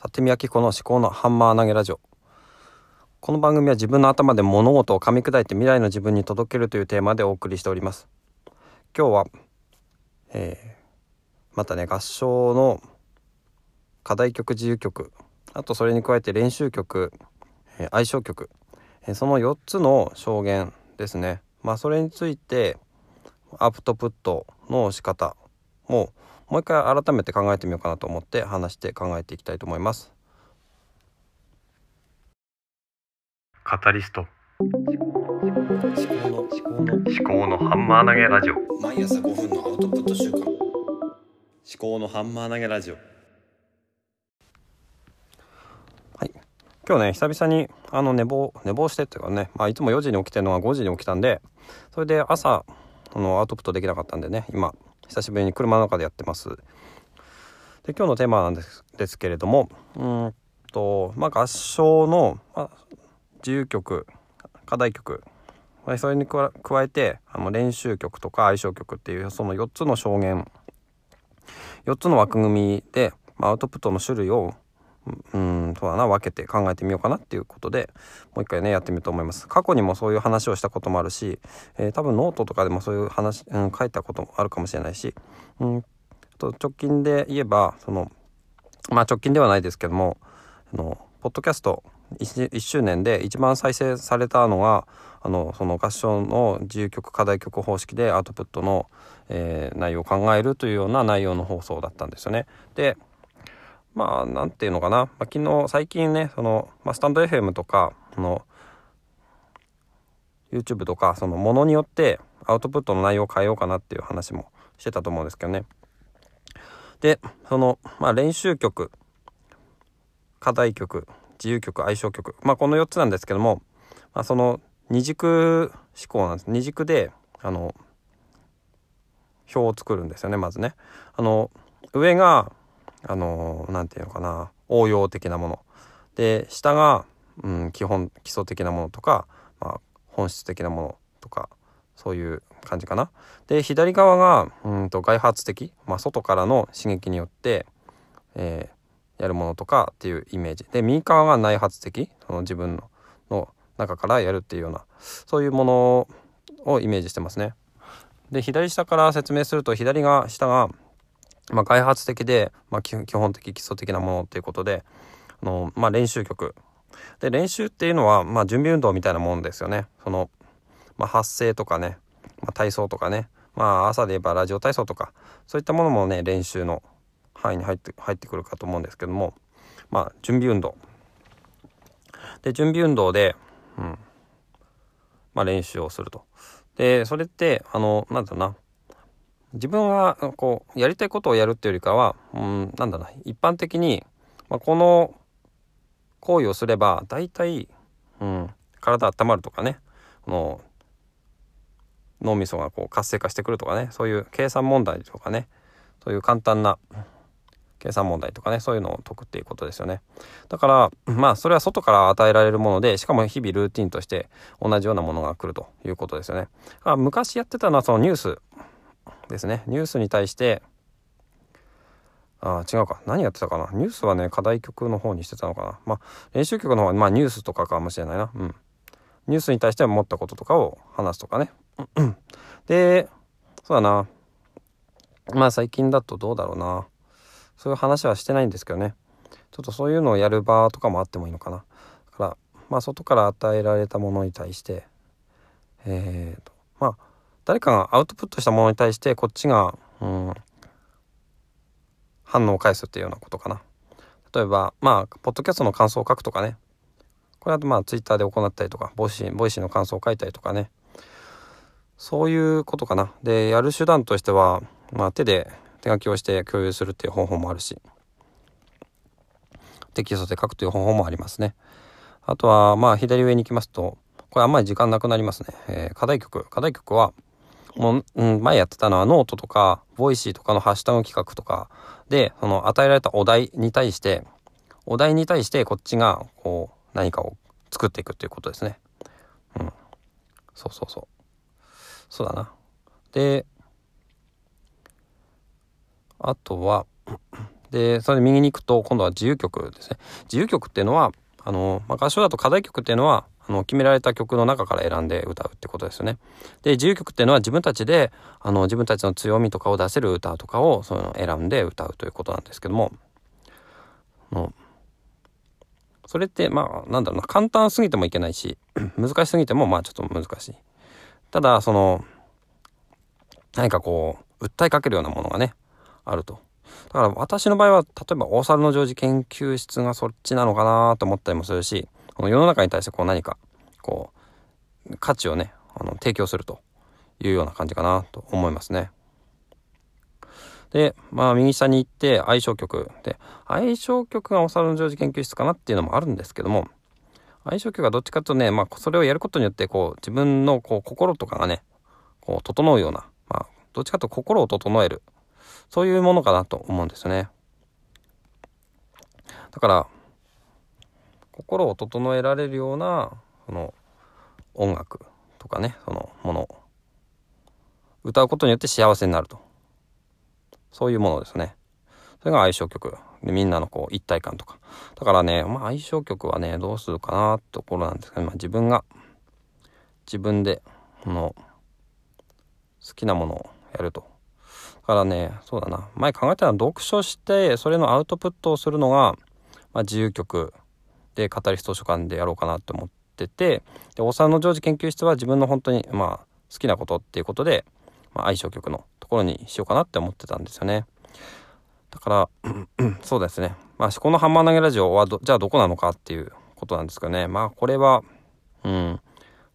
里見明子の思考のハンマー投げラジオ。この番組は自分の頭で物事を噛み砕いて未来の自分に届けるというテーマでお送りしております。今日は、えー、またね合唱の課題曲自由曲。あとそれに加えて練習曲、えー、相性曲、えー、その4つの証言ですね。まあそれについてアウトプットの仕方ももう一回改めて考えてみようかなと思って話して考えていきたいと思います。カタリスト。思考の思考の。思考のハンマー投げラジオ。毎朝5分のアウトプット週間。思考のハンマー投げラジオ。はい。今日ね久々にあの寝坊寝坊してっていうかね、まあ、いつも4時に起きてるのが5時に起きたんでそれで朝あのアウトプットできなかったんでね今久しぶりに車の中でやってます。で今日のテーマなんですですけれどもうんとまあ合唱の、まあ、自由曲課題曲。それに加えてあの練習曲とか愛称曲っていうその4つの証言。4つの枠組みで、まあ、アウトプットの種類をうんそうだな分けて考えてみようかなっていうことでもう一回ねやってみようと思います過去にもそういう話をしたこともあるし、えー、多分ノートとかでもそういう話、うん、書いたこともあるかもしれないし、うん、と直近で言えばそのまあ直近ではないですけどもあのポッドキャスト 1, 1周年で一番再生されたのがあのその合唱の自由曲課題曲方式でアウトプットの、えー、内容を考えるというような内容の放送だったんですよね。でまあ何て言うのかな、まあ、昨日最近ねその、まあ、スタンド FM とかその YouTube とかそのものによってアウトプットの内容を変えようかなっていう話もしてたと思うんですけどね。でその、まあ、練習曲課題曲自由曲相性曲まあこの4つなんですけども、まあ、その二軸思考なんです二軸であの表を作るんですよねまずね。あの上があの何て言うのかな応用的なもので下が、うん、基本基礎的なものとか、まあ、本質的なものとかそういう感じかな。で左側がうんと外発的、まあ、外からの刺激によって、えー、やるものとかっていうイメージで右側が内発的その自分のの中からやるっていうようなそういうものをイメージしてますね。で左下から説明すると左が下がまあ、開発的で、まあ、基本的基礎的なものっていうことであの、まあ、練習曲。で練習っていうのは、まあ、準備運動みたいなもんですよね。その、まあ、発声とかね、まあ、体操とかね、まあ、朝で言えばラジオ体操とかそういったものもね練習の範囲に入って入ってくるかと思うんですけども、まあ、準備運動。で準備運動で、うん。まあ、練習をすると。でそれってあのなんだろうな。自分はこうやりたいことをやるっていうよりかは、うん、なんだな一般的に、まあ、この行為をすれば大体、うん、体温まるとかねこの脳みそがこう活性化してくるとかねそういう計算問題とかねそういう簡単な計算問題とかねそういうのを解くっていうことですよね。だからまあそれは外から与えられるものでしかも日々ルーティンとして同じようなものが来るということですよね。昔やってたのはそのニュース。ですね。ニュースに対してあ違うか。何やってたかな。ニュースはね課題曲の方にしてたのかな。まあ練習曲の方はまあニュースとかかもしれないな。うん。ニュースに対して思ったこととかを話すとかね。でそうだな。まあ最近だとどうだろうな。そういう話はしてないんですけどね。ちょっとそういうのをやる場とかもあってもいいのかな。だからまあ外から与えられたものに対してえーとまあ誰かがアウトプットしたものに対してこっちが、うん、反応を返すっていうようなことかな。例えば、まあ、ポッドキャストの感想を書くとかね。これはまあ、ツイッターで行ったりとか、 Voicy、Voicy の感想を書いたりとかね。そういうことかな。で、やる手段としては、まあ、手で手書きをして共有するっていう方法もあるし、テキストで書くという方法もありますね。あとは、まあ、左上に行きますと、これあんまり時間なくなりますね。えー、課題曲。課題曲は、もう、うん、前やってたのはノートとか、 Voicy とかのハッシュタグ企画とかで、その与えられたお題に対して、お題に対してこっちが、こう、何かを作っていくっていうことですね。うん。そうそうそう。そうだな。で、あとは、でそれで右に行くと今度は自由曲ですね自由曲っていうのはあの、まあ、合唱だと課題曲っていうのはあの決められた曲の中から選んで歌うってことですよね。で自由曲っていうのは自分たちであの自分たちの強みとかを出せる歌とかをその選んで歌うということなんですけどものそれってまあなんだろうな簡単すぎてもいけないし 難しすぎてもまあちょっと難しい。ただその何かこう訴えかけるようなものがねあると。だから私の場合は例えば大猿の常時研究室がそっちなのかなと思ったりもするしこの世の中に対してこう何かこう価値をねあの提供するというような感じかなと思いますね。でまあ右下に行って相性曲で相性曲がお猿の常時研究室かなっていうのもあるんですけども相性曲はどっちかというとね、まあ、それをやることによってこう自分のこう心とかがねこう整うような、まあ、どっちかというと心を整えるそういうものかなと思うんですよね。だから心を整えられるようなその音楽とかねそのもの。を歌うことによって幸せになると。そういうものですね。それが相性曲。でみんなのこう一体感とか。だからね、まあ、相性曲はねどうするかなってところなんですけど、まあ、自分が自分でこの好きなものをやると。だからねそうだな。前考えたのは読書してそれのアウトプットをするのが、まあ、自由曲。でカタリスト図書館でやろうかなって思っててで大沢のジョージ研究室は自分の本当にまあ好きなことっていうことで、まあ、相性曲のところにしようかなって思ってたんですよね。だから そうですね。まあ思考のハンマー投げラジオはじゃあどこなのかっていうことなんですかね。まあこれはうん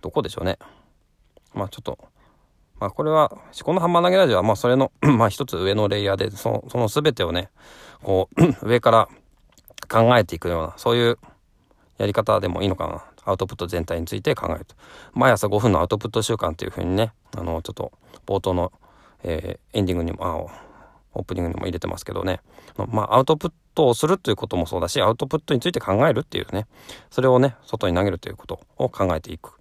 どこでしょうね。まあちょっとまあこれは思考のハンマー投げラジオはまあそれの まあ一つ上のレイヤーでそのその全てをねこう 上から考えていくようなそういうやり方でもいいのかな？アウトプット全体について考えると。毎朝5分のアウトプット習慣っていうふうにねあのちょっと冒頭の、えー、エンディングにもあオープニングにも入れてますけどね。まあアウトプットをするということもそうだしアウトプットについて考えるっていうね。それをね外に投げるということを考えていく。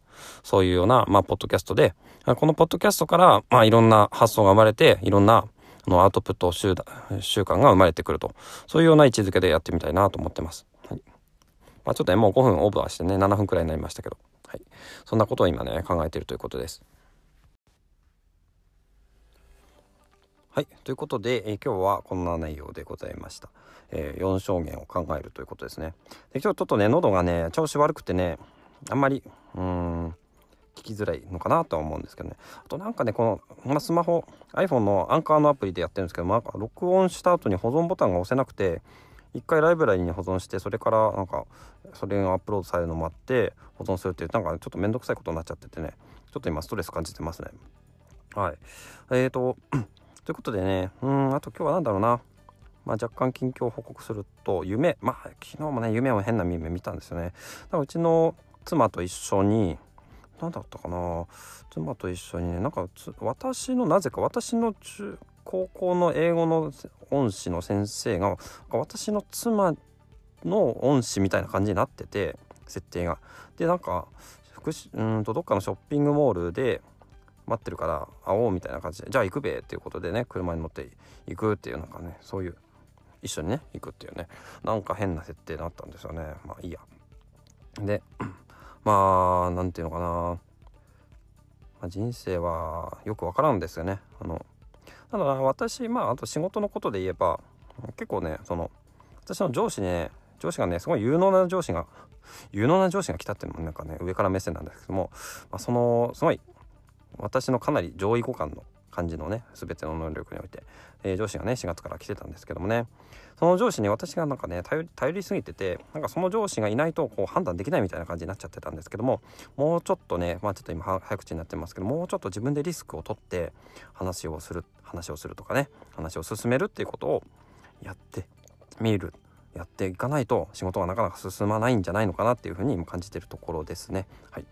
そういうような、まあ、ポッドキャストでこのポッドキャストから、まあ、いろんな発想が生まれていろんなのアウトプット習習慣が生まれてくると。そういうような位置づけでやってみたいなと思ってます。まあ、ちょっとね、もう5分オーバーしてね、7分くらいになりましたけど、はい。そんなことを今ね、考えているということです。はい。ということで、えー、今日はこんな内容でございました。えー、4証言を考えるということですね。で今日ちょっとね、喉がね、調子悪くてね、あんまり、うん、聞きづらいのかなとは思うんですけどね。あとなんかね、この、まあ、スマホ、iPhone のアンカーのアプリでやってるんですけど、まあ、録音した後に保存ボタンが押せなくて、一回ライブラリに保存してそれからなんかそれがアップロードされるのもあって保存するっていうなんかちょっと面倒くさいことになっちゃっててね。ちょっと今ストレス感じてますね。はい。えーと ということでねうんあと今日は何だろうな。まあ、若干近況を報告すると夢。まあ昨日もね夢を変な夢見たんですよね。だからうちの妻と一緒に何だったかな。妻と一緒にねなんか私のなぜか私の中高校の英語の恩師の先生が私の妻の恩師みたいな感じになってて設定が。でなんか福うんとどっかのショッピングモールで待ってるから会おうみたいな感じでじゃあ行くべっていうことでね車に乗って行くっていうなんかねそういう一緒にね行くっていうねなんか変な設定になったんですよねまあいいや。で まあ何て言うのかな、まあ、人生はよくわからんですよね。あのただ私まああと仕事のことで言えば結構ねその私の上司ね上司がねすごい有能な上司が有能な上司が来たっていうのもなんかね上から目線なんですけども、まあ、そのすごい私のかなり上位互換の感じのね全ての能力において、えー、上司がね4月から来てたんですけどもね。その上司に私がなんかね頼りすぎててなんかその上司がいないとこう判断できないみたいな感じになっちゃってたんですけどももうちょっとねまあちょっと今早口になってますけどもうちょっと自分でリスクを取って話をする話をするとかね話を進めるっていうことをやってみるやっていかないと仕事がなかなか進まないんじゃないのかなっていうふうに今感じてるところですね。はい。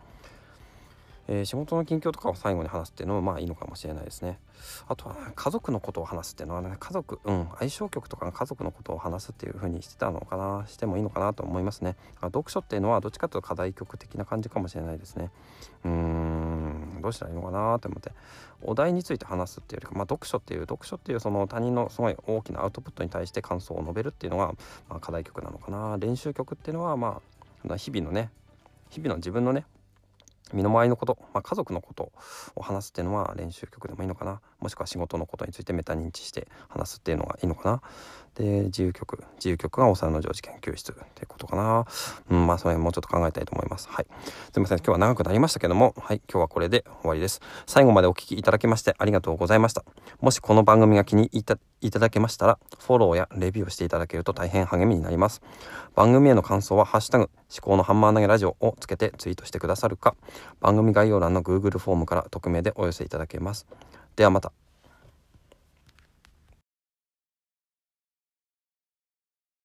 えー、仕事の近況とかを最後に話すっていうのもまあいいのかもしれないですね。あとは、家族のことを話すっていうのはね家族うん相性曲とか家族のことを話すっていう風にしてたのかなしてもいいのかなと思いますね。読書っていうのはどっちかというと課題曲的な感じかもしれないですね。うーんどうしたらいいのかなって思ってお題について話すっていうよりか、まあ、読書っていう読書っていうその他人のすごい大きなアウトプットに対して感想を述べるっていうのが、まあ、課題曲なのかな練習曲っていうのはまあ日々のね日々の自分のね身の回りのこと、まあ、家族のことを話すっていうのは練習曲でもいいのかな。もしくは仕事のことについてメタ認知して話すっていうのがいいのかな。で自由曲自由曲がお皿の常時研究室ってことかな。うんまあそれもうちょっと考えたいと思います。はい。すいません。今日は長くなりましたけども。はい。今日はこれで終わりです。最後までお聴きいただきましてありがとうございました。もしこの番組が気に入ったいただけましたらフォローやレビューをしていただけると大変励みになります。番組への感想は「ハッシュタグ思考のハンマー投げラジオ」をつけてツイートしてくださるか。番組概要欄の Google フォームから匿名でお寄せいただけます。ではまた。